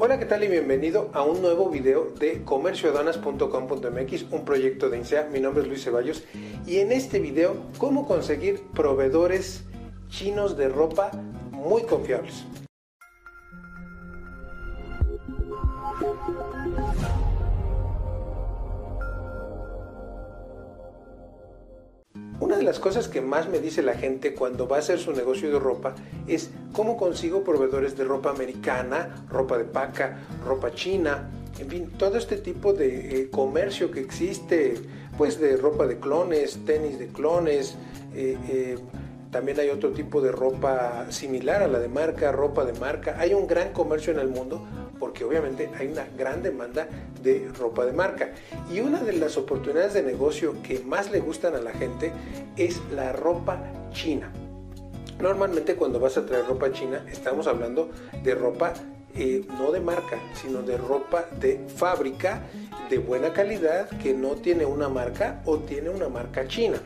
Hola, ¿qué tal y bienvenido a un nuevo video de comercioaduanas.com.mx, un proyecto de INSEA. Mi nombre es Luis Ceballos y en este video, cómo conseguir proveedores chinos de ropa muy confiables. De las cosas que más me dice la gente cuando va a hacer su negocio de ropa es cómo consigo proveedores de ropa americana, ropa de paca, ropa china, en fin, todo este tipo de eh, comercio que existe, pues de ropa de clones, tenis de clones, eh, eh, también hay otro tipo de ropa similar a la de marca, ropa de marca. Hay un gran comercio en el mundo porque obviamente hay una gran demanda de ropa de marca. Y una de las oportunidades de negocio que más le gustan a la gente es la ropa china. Normalmente cuando vas a traer ropa china estamos hablando de ropa eh, no de marca, sino de ropa de fábrica de buena calidad que no tiene una marca o tiene una marca china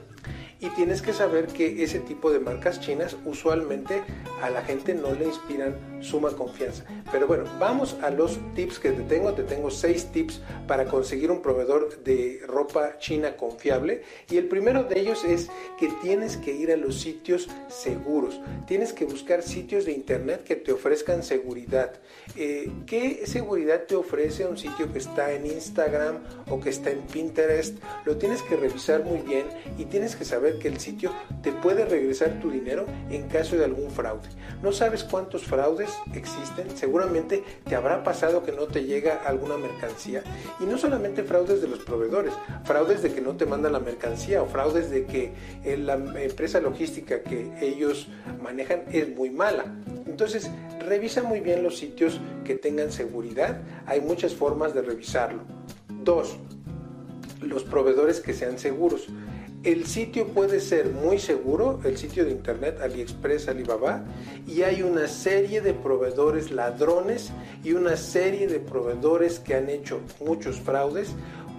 y tienes que saber que ese tipo de marcas chinas usualmente a la gente no le inspiran suma confianza. Pero bueno, vamos a los tips que te tengo. Te tengo seis tips para conseguir un proveedor de ropa china confiable. Y el primero de ellos es que tienes que ir a los sitios seguros. Tienes que buscar sitios de internet que te ofrezcan seguridad. Eh, ¿Qué seguridad te ofrece un sitio que está en Instagram o que está en Pinterest? Lo tienes que revisar muy bien y tienes que saber que el sitio te puede regresar tu dinero en caso de algún fraude. No sabes cuántos fraudes existen, seguramente te habrá pasado que no te llega alguna mercancía y no solamente fraudes de los proveedores, fraudes de que no te mandan la mercancía o fraudes de que eh, la empresa logística que ellos manejan es muy mala. Entonces, revisa muy bien los sitios que tengan seguridad. Hay muchas formas de revisarlo. Dos, los proveedores que sean seguros. El sitio puede ser muy seguro, el sitio de internet AliExpress, Alibaba, y hay una serie de proveedores ladrones y una serie de proveedores que han hecho muchos fraudes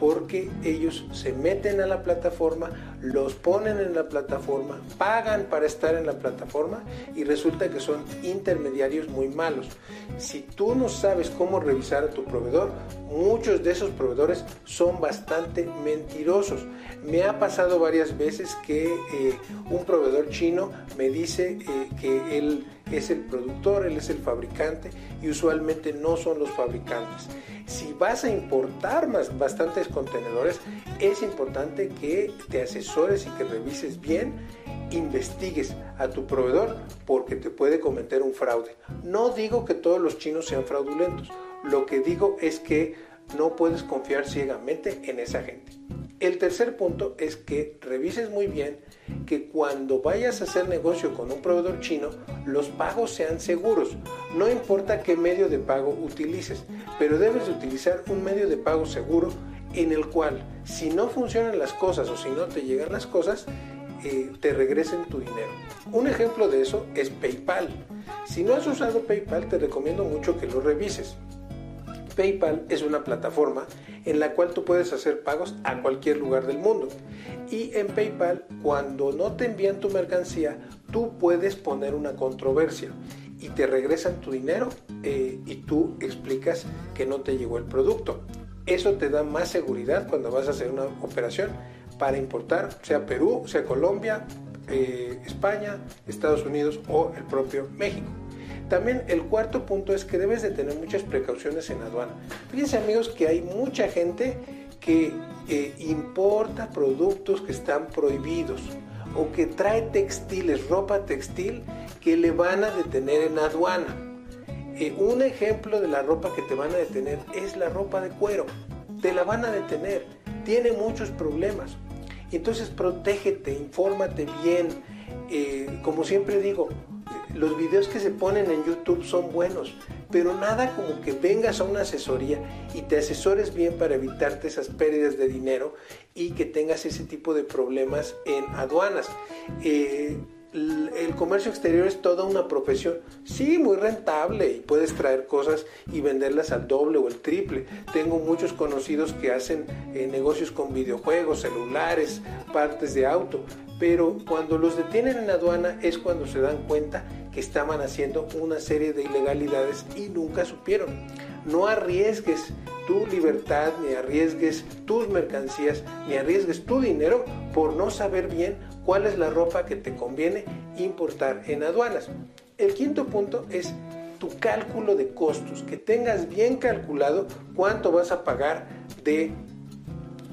porque ellos se meten a la plataforma, los ponen en la plataforma, pagan para estar en la plataforma y resulta que son intermediarios muy malos. Si tú no sabes cómo revisar a tu proveedor, muchos de esos proveedores son bastante mentirosos. Me ha pasado varias veces que eh, un proveedor chino me dice eh, que él es el productor, él es el fabricante y usualmente no son los fabricantes. Si vas a importar más, bastantes contenedores, es importante que te asesores y que revises bien, investigues a tu proveedor porque te puede cometer un fraude. No digo que todos los chinos sean fraudulentos, lo que digo es que no puedes confiar ciegamente en esa gente. El tercer punto es que revises muy bien que cuando vayas a hacer negocio con un proveedor chino, los pagos sean seguros. No importa qué medio de pago utilices, pero debes utilizar un medio de pago seguro en el cual si no funcionan las cosas o si no te llegan las cosas, eh, te regresen tu dinero. Un ejemplo de eso es PayPal. Si no has usado PayPal, te recomiendo mucho que lo revises. PayPal es una plataforma en la cual tú puedes hacer pagos a cualquier lugar del mundo. Y en PayPal, cuando no te envían tu mercancía, tú puedes poner una controversia y te regresan tu dinero eh, y tú explicas que no te llegó el producto. Eso te da más seguridad cuando vas a hacer una operación para importar, sea Perú, sea Colombia, eh, España, Estados Unidos o el propio México. También el cuarto punto es que debes de tener muchas precauciones en aduana. Fíjense amigos que hay mucha gente que eh, importa productos que están prohibidos o que trae textiles, ropa textil que le van a detener en aduana. Eh, un ejemplo de la ropa que te van a detener es la ropa de cuero. Te la van a detener. Tiene muchos problemas. Entonces protégete, infórmate bien. Eh, como siempre digo, los videos que se ponen en YouTube son buenos, pero nada como que vengas a una asesoría y te asesores bien para evitarte esas pérdidas de dinero y que tengas ese tipo de problemas en aduanas. Eh, el comercio exterior es toda una profesión, sí, muy rentable y puedes traer cosas y venderlas al doble o el triple. Tengo muchos conocidos que hacen eh, negocios con videojuegos, celulares, partes de auto, pero cuando los detienen en aduana es cuando se dan cuenta que estaban haciendo una serie de ilegalidades y nunca supieron. no arriesgues tu libertad, ni arriesgues tus mercancías, ni arriesgues tu dinero por no saber bien cuál es la ropa que te conviene importar en aduanas. El quinto punto es tu cálculo de costos, que tengas bien calculado cuánto vas a pagar de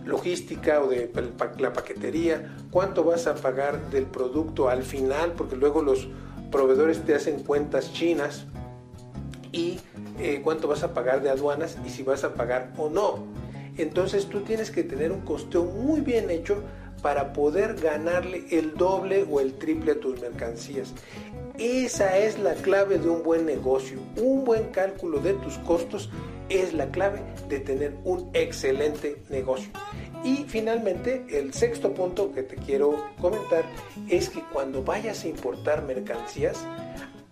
logística o de la paquetería, cuánto vas a pagar del producto al final, porque luego los proveedores te hacen cuentas chinas y eh, cuánto vas a pagar de aduanas y si vas a pagar o no. Entonces tú tienes que tener un costeo muy bien hecho para poder ganarle el doble o el triple a tus mercancías. Esa es la clave de un buen negocio. Un buen cálculo de tus costos es la clave de tener un excelente negocio. Y finalmente, el sexto punto que te quiero comentar es que cuando vayas a importar mercancías,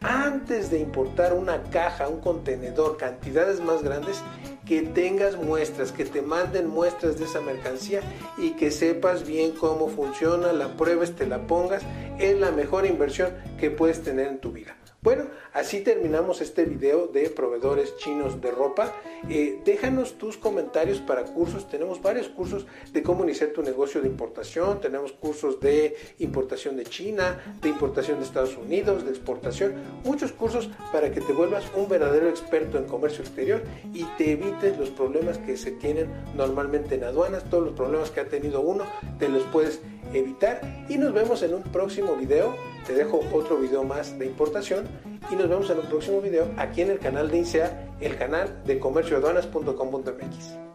antes de importar una caja, un contenedor, cantidades más grandes, que tengas muestras, que te manden muestras de esa mercancía y que sepas bien cómo funciona, la pruebes, te la pongas, es la mejor inversión que puedes tener en tu vida. Bueno, así terminamos este video de proveedores chinos de ropa. Eh, déjanos tus comentarios para cursos. Tenemos varios cursos de cómo iniciar tu negocio de importación. Tenemos cursos de importación de China, de importación de Estados Unidos, de exportación. Muchos cursos para que te vuelvas un verdadero experto en comercio exterior y te evites los problemas que se tienen normalmente en aduanas. Todos los problemas que ha tenido uno, te los puedes evitar. Y nos vemos en un próximo video te dejo otro video más de importación y nos vemos en un próximo video aquí en el canal de INSEA, el canal de comercioaduanas.com.mx.